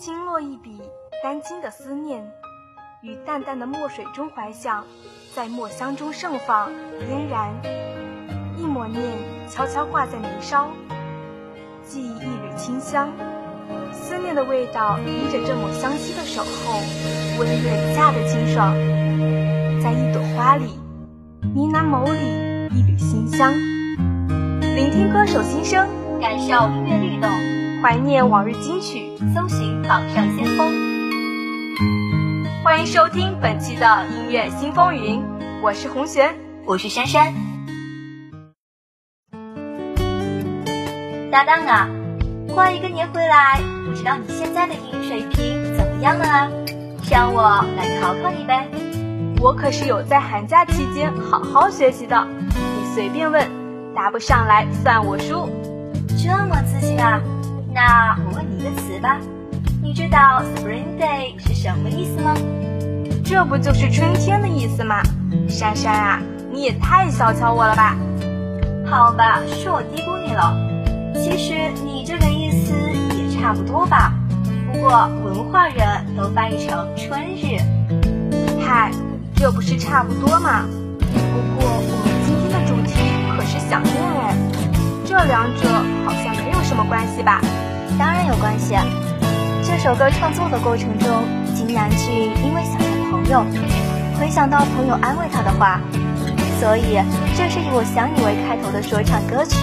轻落一笔，丹青的思念，于淡淡的墨水中怀想，在墨香中盛放嫣然。一抹念悄悄挂在眉梢，记忆一缕清香，思念的味道依着这抹香息的守候，温润夏的清爽，在一朵花里，呢喃眸里一缕馨香。聆听歌手心声，感受音乐律动，怀念往日金曲，搜寻榜上先锋。欢迎收听本期的音乐新风云，我是红璇，我是珊珊。搭档啊，过一个年回来，不知道你现在的英语水平怎么样了啊？让我来考考你呗。我可是有在寒假期间好好学习的，你随便问，答不上来算我输。这么自信啊？那我问你一个词吧，你知道 Spring Day 是什么意思吗？这不就是春天的意思吗？珊珊啊，你也太小瞧我了吧？好吧，是我低估你了。其实你这个意思也差不多吧，不过文化人都翻译成春日。嗨，这不是差不多吗？不过我们今天的主题可是想念哎，这两者什么关系吧？当然有关系。这首歌创作的过程中，金南俊因为想念朋友，回想到朋友安慰他的话，所以这是以“我想你”为开头的说唱歌曲。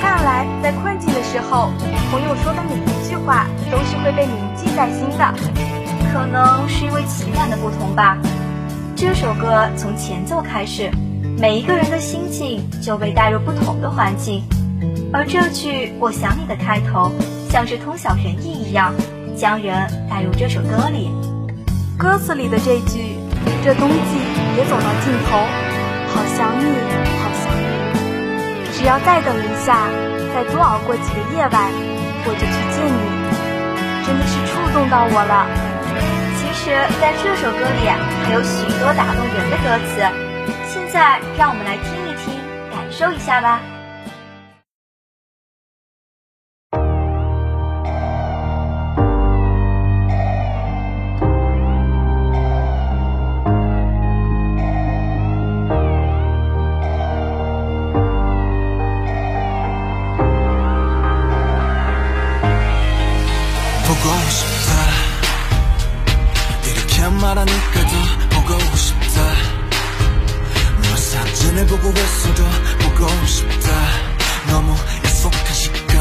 看来，在困境的时候，朋友说的每一句话都是会被铭记在心的。可能是因为情感的不同吧。这首歌从前奏开始，每一个人的心境就被带入不同的环境。而这句“我想你”的开头，像是通晓人意一样，将人带入这首歌里。歌词里的这句“这冬季也走到尽头，好想你好想你”。只要再等一下，再多熬过几个夜晚，我就去见你。真的是触动到我了。其实，在这首歌里还有许多打动人的歌词。现在，让我们来听一听，感受一下吧。 말하니까도 보고 싶다. 너 사진을 보고 있어도 보고 싶다. 너무 약속한 시간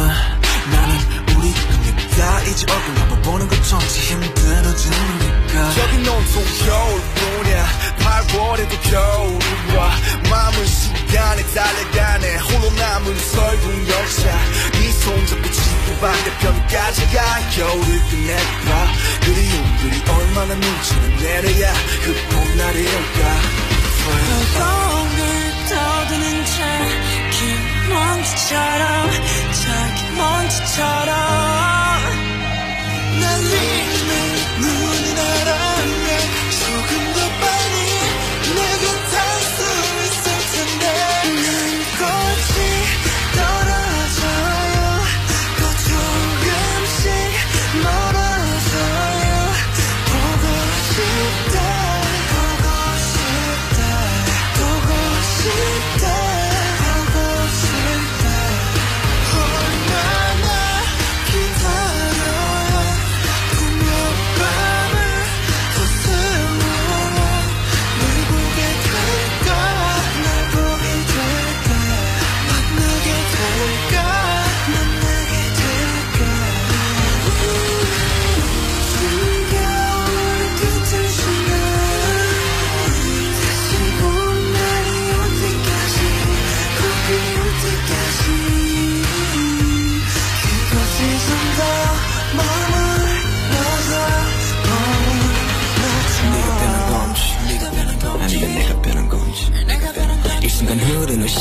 나는 우리 꿈이다 이제 얼굴 한번 보는 것조차 힘들어지니까. 여긴 온통 겨울뿐이야. 8월에도 겨울이 와 마음은 시간에 달려가네. 홀로 남은 설국 열차 네손 잡고 지 그 반대편까지가. 겨울을 끝낼까 그리움들이 얼마나 눈치를 내려야 그 봄날이 올까. 동글 떠드는 자긴 먼지처럼 자기 먼지처럼. 날리는 네 눈이 날아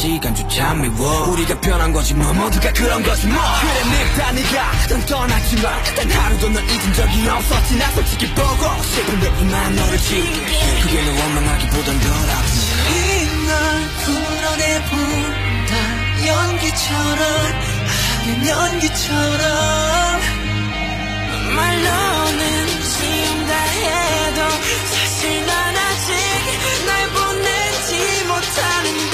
시간조차 미워. 우리가 변한 거지 뭐 모두가 그런 거지 뭐. 그래 늙다 네가. 난 떠났지만 단 하루도 널 잊은 적이 없었지. 나 솔직히 보고 싶은데 이만 너를 지울게. 그게 너 원망하기보단 덜 아프지. 이날 불러내본다. 연기처럼 하얀 연기처럼. 말로는 지운다 해도 사실 난 아직 날 보내지 못하는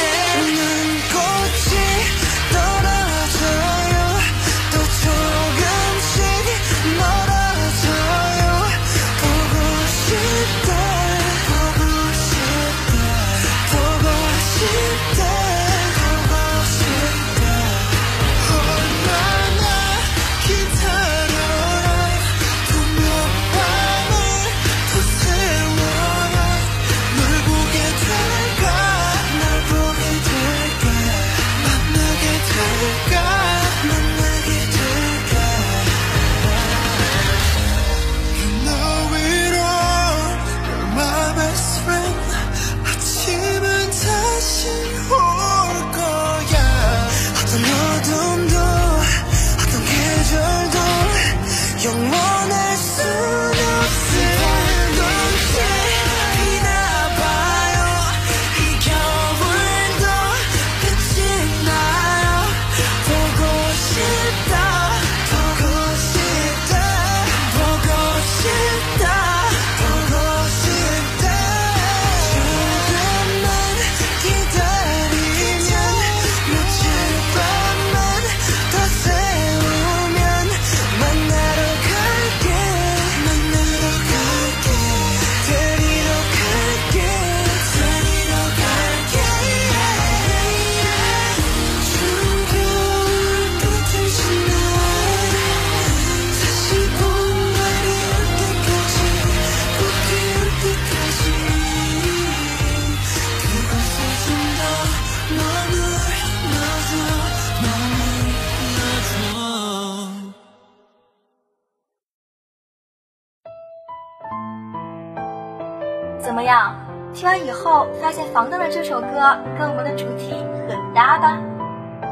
歌跟我们的主题很搭吧？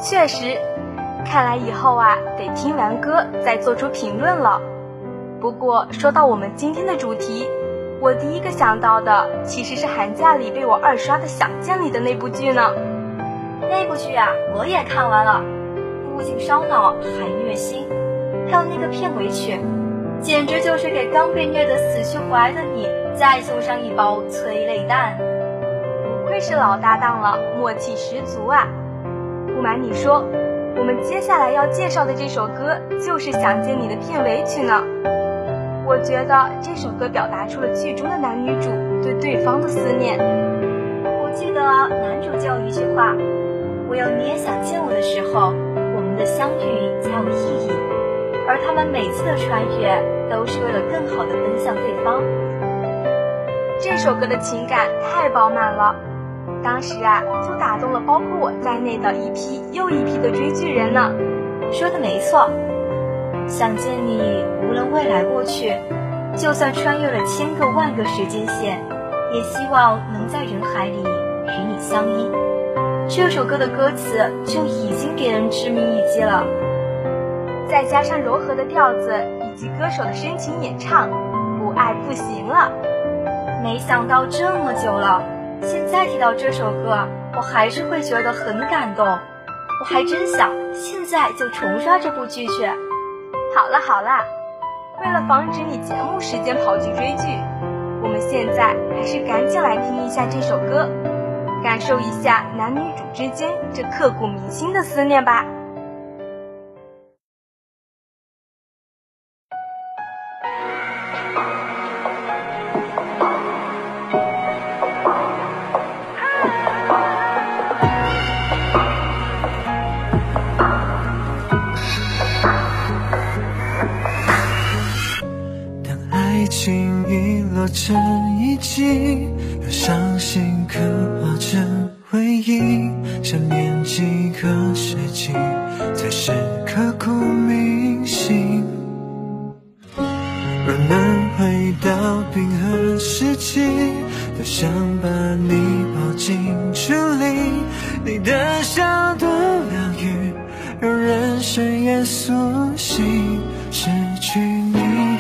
确实，看来以后啊得听完歌再做出评论了。不过说到我们今天的主题，我第一个想到的其实是寒假里被我二刷的《想见你》的那部剧呢。那部剧啊，我也看完了，不仅烧脑还虐心，还有那个片尾曲，简直就是给刚被虐得死去活来的你。再送上一包催泪弹，是老搭档了，默契十足啊！不瞒你说，我们接下来要介绍的这首歌就是《想见你》的片尾曲呢。我觉得这首歌表达出了剧中的男女主对对方的思念。我记得男主就有一句话：“唯有你也想见我的时候，我们的相遇才有意义。”而他们每次的穿越都是为了更好的奔向对方。这首歌的情感太饱满了，当时啊就打动了包括我在内的一批又一批的追剧人呢。说的没错，想见你，无论未来过去，就算穿越了千个万个时间线，也希望能在人海里与你相依。这首歌的歌词就已经给人致命一击了，再加上柔和的调子以及歌手的深情演唱，不爱不行了。没想到这么久了，现在提到这首歌，我还是会觉得很感动。我还真想现在就重刷这部剧去。好了好了，为了防止你节目时间跑去追剧，我们现在还是赶紧来听一下这首歌，感受一下男女主之间这刻骨铭心的思念吧。成遗迹，让伤心刻画成回忆。想念几个世纪，才是刻骨铭心。若能回到冰河时期，多想把你抱进处里。你的笑多疗愈，让人生也苏醒。失去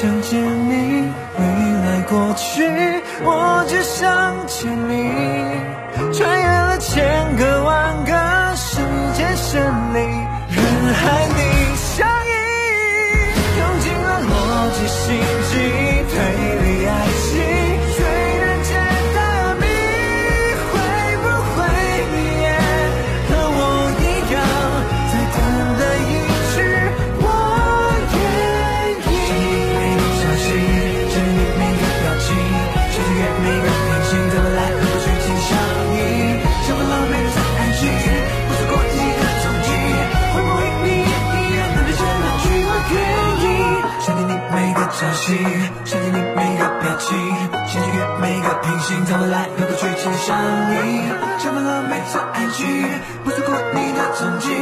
想见你，未来过去，我只想见你，怎么来去尽相依？什么狼狈在爱情，不错过你的踪迹，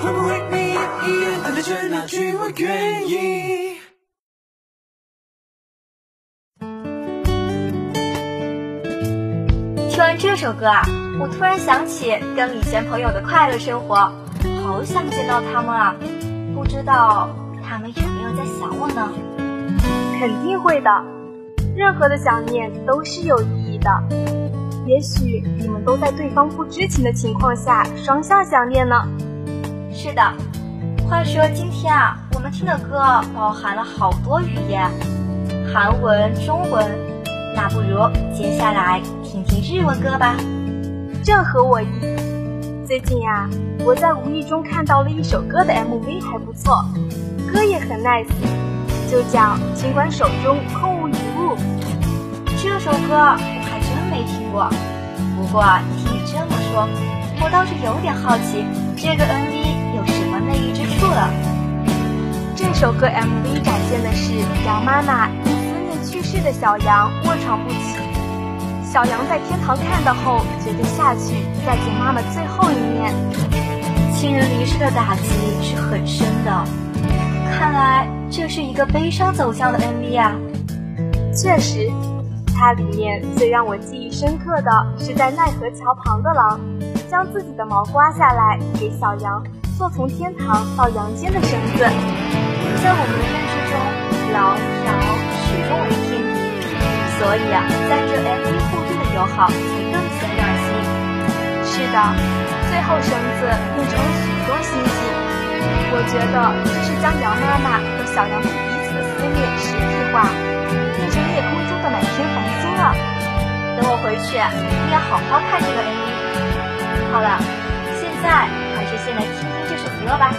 会不会你也一样等待着那句我愿意？听完这首歌啊，我突然想起跟以前朋友的快乐生活，好想见到他们啊！不知道他们有没有在想我呢？肯定会的。任何的想念都是有意义的。也许你们都在对方不知情的情况下双向想念呢。是的，话说今天啊，我们听的歌包含了好多语言，韩文、中文，那不如接下来听听日文歌吧。正合我意。最近呀、我在无意中看到了一首歌的 MV，还不错，歌也很 nice，就叫《尽管手中空无一物》。这首歌没听过，不过听你这么说，我倒是有点好奇，这个 MV 有什么魅力之处了。这首歌 MV 展现的是杨妈妈因思念去世的小羊卧床不起，小羊在天堂看到后决定下去再见妈妈最后一面。亲人离世的打击是很深的，看来这是一个悲伤走向的 MV 啊。确实，它里面最让我记忆深刻的是在奈何桥旁的狼，将自己的毛刮下来给小羊做从天堂到阳间的绳子。在我们的认知中，狼条始终为天敌，所以啊，在这 MV 互助的友好才更显暖心。是的，最后绳子变成了许多星星。我觉得这是将羊妈妈和小羊们彼此的思念实体化，这夜空中的满天繁星啊。等我回去，一定要好好看这个 MV。好了，现在还是先来听听这首歌吧。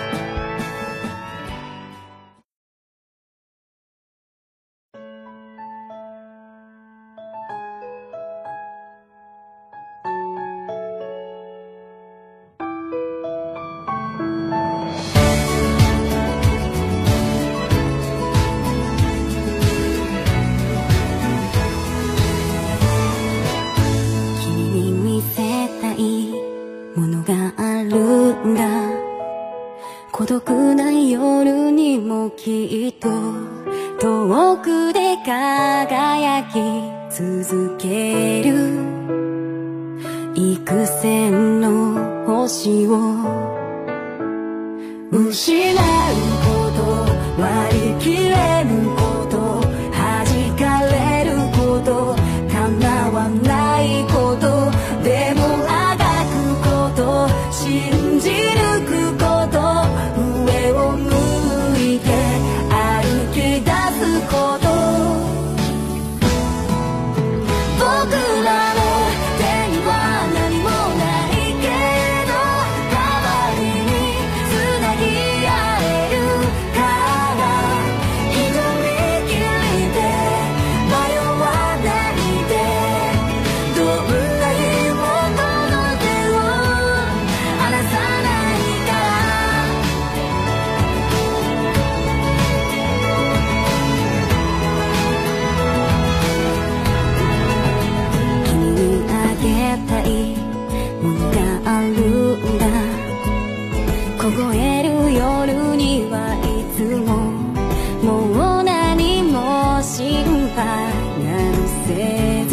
せず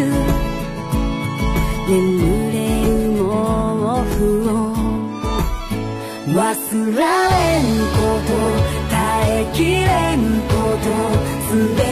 眠れる毛布を忘れんこと耐えきれんことすべ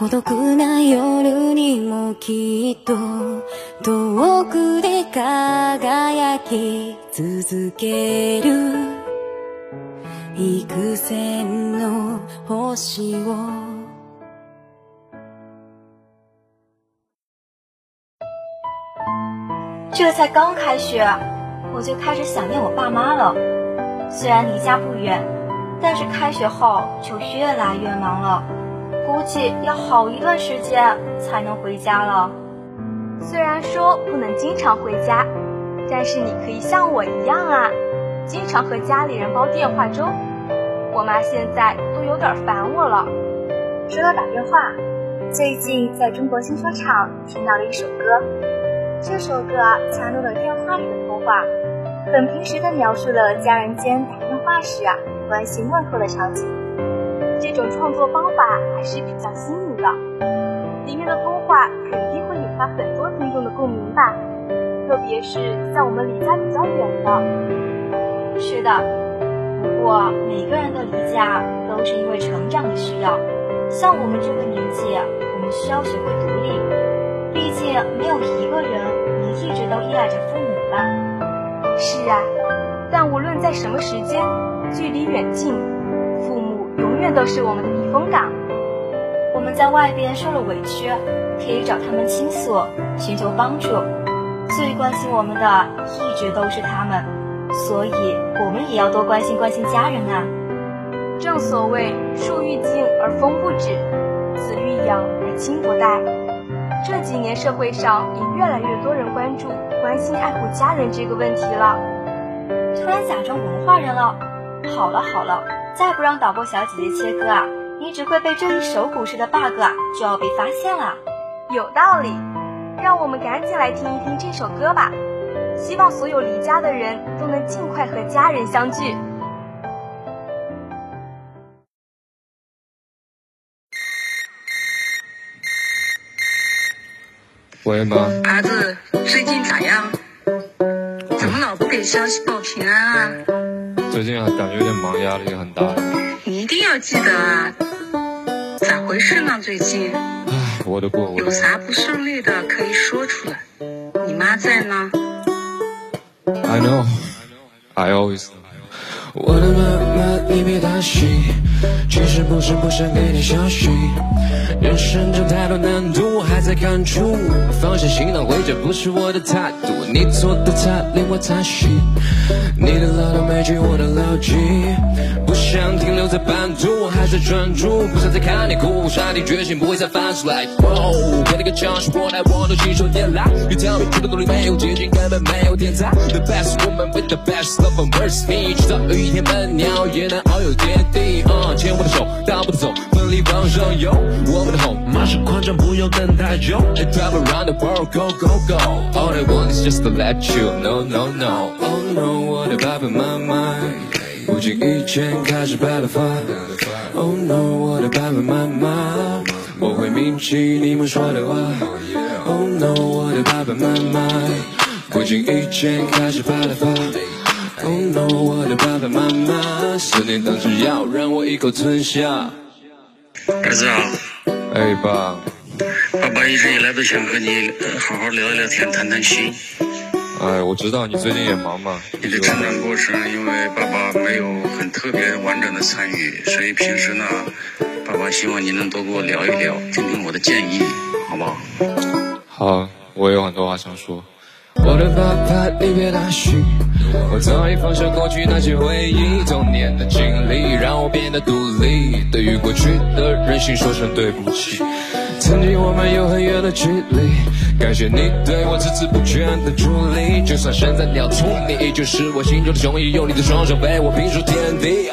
孤独な夜にもきっと遠くで輝き続ける。幾千の星を。这才刚开学，我就开始想念我爸妈了。虽然离家不远，但是开学后就越来越忙了，估计要好一段时间才能回家了。虽然说不能经常回家，但是你可以像我一样啊，经常和家里人煲电话粥。我妈现在都有点烦我了。说到打电话，最近在中国新说唱听到了一首歌，这首歌插入了电话里的通话，很平实的描述了家人间打电话时啊关心问候的场景。这种创作方法还是比较新颖的，里面的通话肯定会引发很多听众的共鸣吧，特别是在我们离家比较远的。是的，不过每个人的离家都是因为成长的需要。像我们这个年纪，我们需要学会独立，毕竟没有一个人能一直都依赖着父母吧。是啊，但无论在什么时间、距离远近，永远都是我们的避风港。我们在外边受了委屈，可以找他们倾诉，寻求帮助。最关心我们的一直都是他们，所以我们也要多关心关心家人啊。正所谓树欲静而风不止，子欲养而亲不待。这几年社会上也越来越多人关注、关心爱护家人这个问题了。突然假装文化人了，好了好了，再不让导播小姐姐切歌啊，你只会被这一首古诗的 bug 啊就要被发现了。有道理，让我们赶紧来听一听这首歌吧。希望所有离家的人都能尽快和家人相聚。喂，妈，儿子最近咋样？怎么老不给消息报平安啊？最近感觉有点忙，压力也很大。你一定要记得啊！咋回事呢？最近？唉，我的过，我的有啥不顺利的可以说出来。你妈在呢？I know, I always know. 我的妈妈，你别担心，其实不是不想给你消息，人生中太多难度我还在感触，放下行囊回家不是我的态度，你做的菜令我叹息，你的唠叨每句我都牢记，想停留在半途，还在专注，不想再看你哭，下定决心不会再翻出来。哦，给你个教训，我来我都信手拈来，别挑明出的努力没有捷径，根本没有天才。The best woman with the best love and words，你知道有一天笨鸟也能遨游天地。啊，牵我的手，大步的走，奋力往上游。我们的 home，马上狂张，不用等太久。I drive around the world, go go go. All I want is just to let you know, no no. Oh no，我的爸爸妈妈经意间开始白了发。Oh no，我的爸爸妈妈，我会铭记你们说的话。Oh no，我的爸爸妈妈不经意间开始白了发。Oh no，我的爸爸妈妈，思念当时要让我一口吞下。儿子啊，哎，爸，爸爸一直以来都想和你呃好好聊一聊天，谈谈心。哎，我知道你最近也忙嘛，你的成长过程，因为爸爸没有很特别完整的参与，所以平时呢，爸爸希望你能多跟我聊一聊，听听我的建议，好不好？好，我有很多话想说。我的爸爸，你别担心，我早已放下过去那些回忆，童年的经历让我变得独立。对于过去的任性说声对不起，曾经我们有很远的距离，感谢你对我孜孜不倦的助力。就算身在鸟巢，你依旧是我心中的雄鹰，用你的双手为我拼出天地。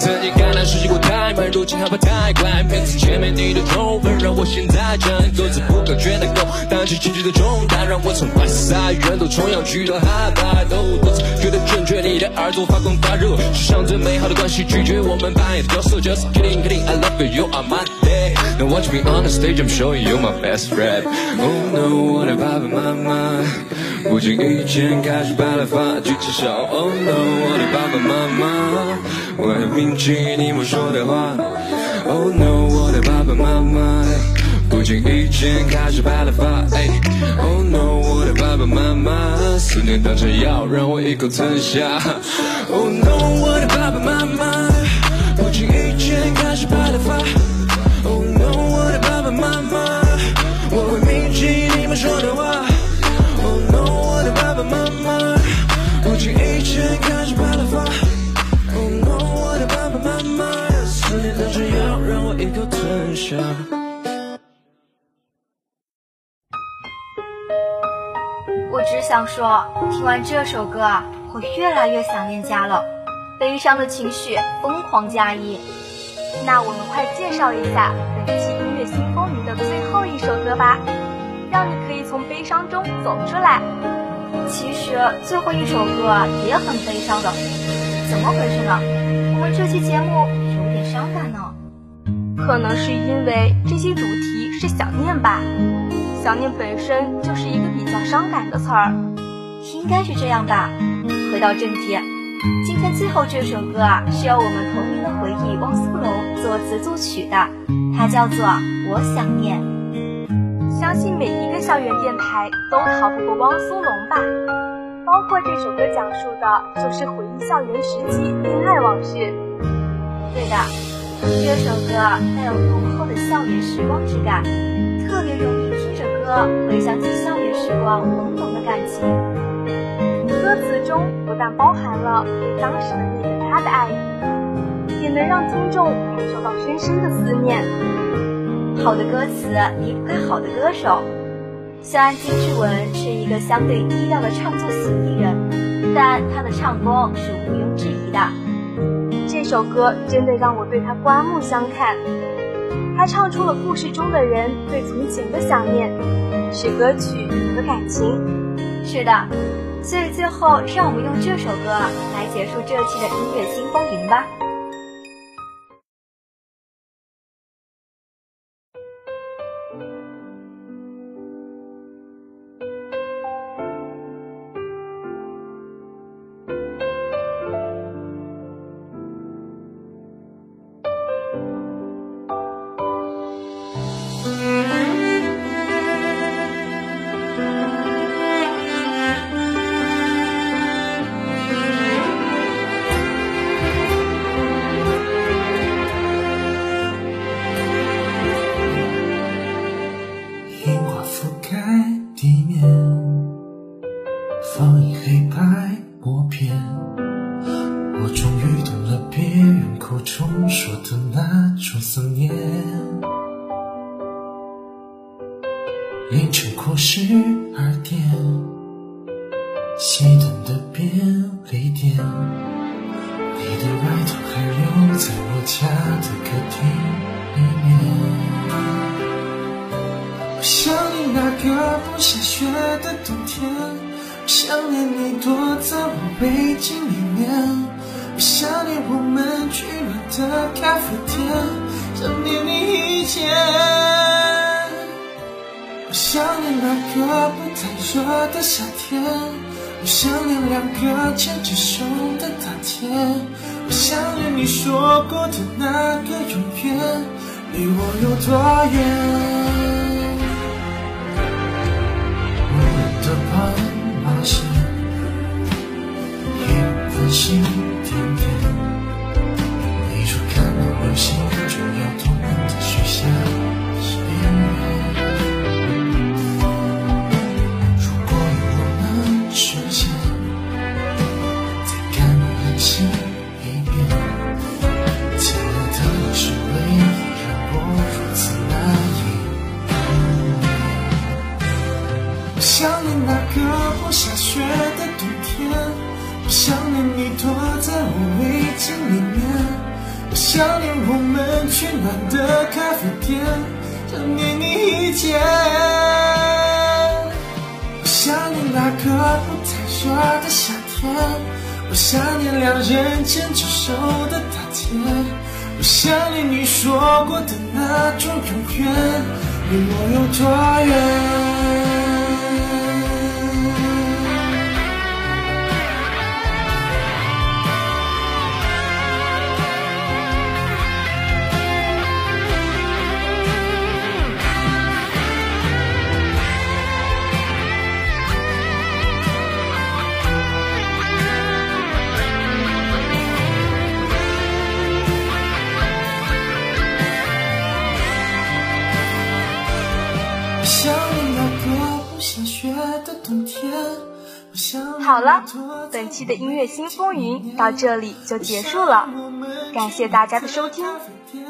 曾经感叹世界过太慢，如今害怕太快。每次见面你的皱纹，让我现在这样各自不可，却能够担起情绪的重担，让我从坏赛远走重洋去到海外。都多次觉得正确，你的耳朵发光发热，世上最美好的关系，拒绝我们扮演的角色。Just kidding, kidding, I love you, you are my day. Watch me on the stage, I'm showing you my best rap. Oh no，我的爸爸妈妈不经意间开始白了发，举起手。Oh no，我的爸爸妈妈，我要铭记你们说的话。Oh no，我的爸爸妈妈不经意间开始白了发。哎，Oh no，我的爸爸妈妈，思念当成药，让我一口吞下。Oh no，我的爸爸妈妈不经意间开始白了发。思念当成药，让我一口吞下。我只想说，听完这首歌啊，我越来越想念家了，悲伤的情绪疯狂加一。那我们快介绍一下本期音乐新风云的最后一首歌吧，让你可以从悲伤中走出来。其实最后一首歌也很悲伤的，怎么回事呢？我们这期节目伤感呢。可能是因为这些主题是想念吧，想念本身就是一个比较伤感的词儿。应该是这样吧。回到正题，今天最后这首歌啊，是由我们同名的回忆汪苏泷作词作曲的，它叫做《我想念》。相信每一个校园电台都逃不过汪苏泷吧，包括这首歌讲述的就是回忆校园时期恋爱往事。对的，这首歌带有浓厚的校园时光之感，特别容易听着歌回想起校园时光懵懂的感情。歌词中不但包含了对当时的那个他的爱，也能让听众感受到深深的思念。好的歌词离不开好的歌手。虽然金志文是一个相对低调的唱作型艺人，但他的唱功是毋庸置疑的。这首歌真的让我对他刮目相看。他唱出了故事中的人对从前的想念，是歌曲和感情。是的，所以最后让我们用这首歌来结束这期的音乐新风云吧。不下雪的冬天，我想念你躲在我围巾里面，我想念我们取暖的咖啡店，想念你一切。我想念那个不太热的夏天，我想念两个牵着手的大天，我想念你说过的那个永远，离我有多远？心。个不太热的夏天，我想念两人牵着手的大街，我想念你说过的那种永远，离我有多远？好了，本期的音乐新风云到这里就结束了，感谢大家的收听，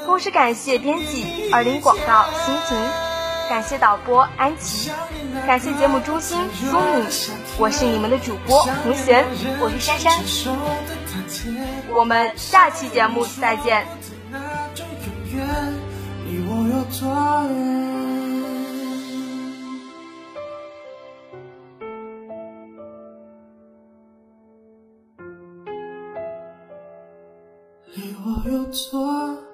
同时感谢编辑二零广告辛婷，感谢导播安琪，感谢节目中心苏敏，我是你们的主播胡璇，我是珊珊，我们下期节目再见。那种永远离我有多远？我有错。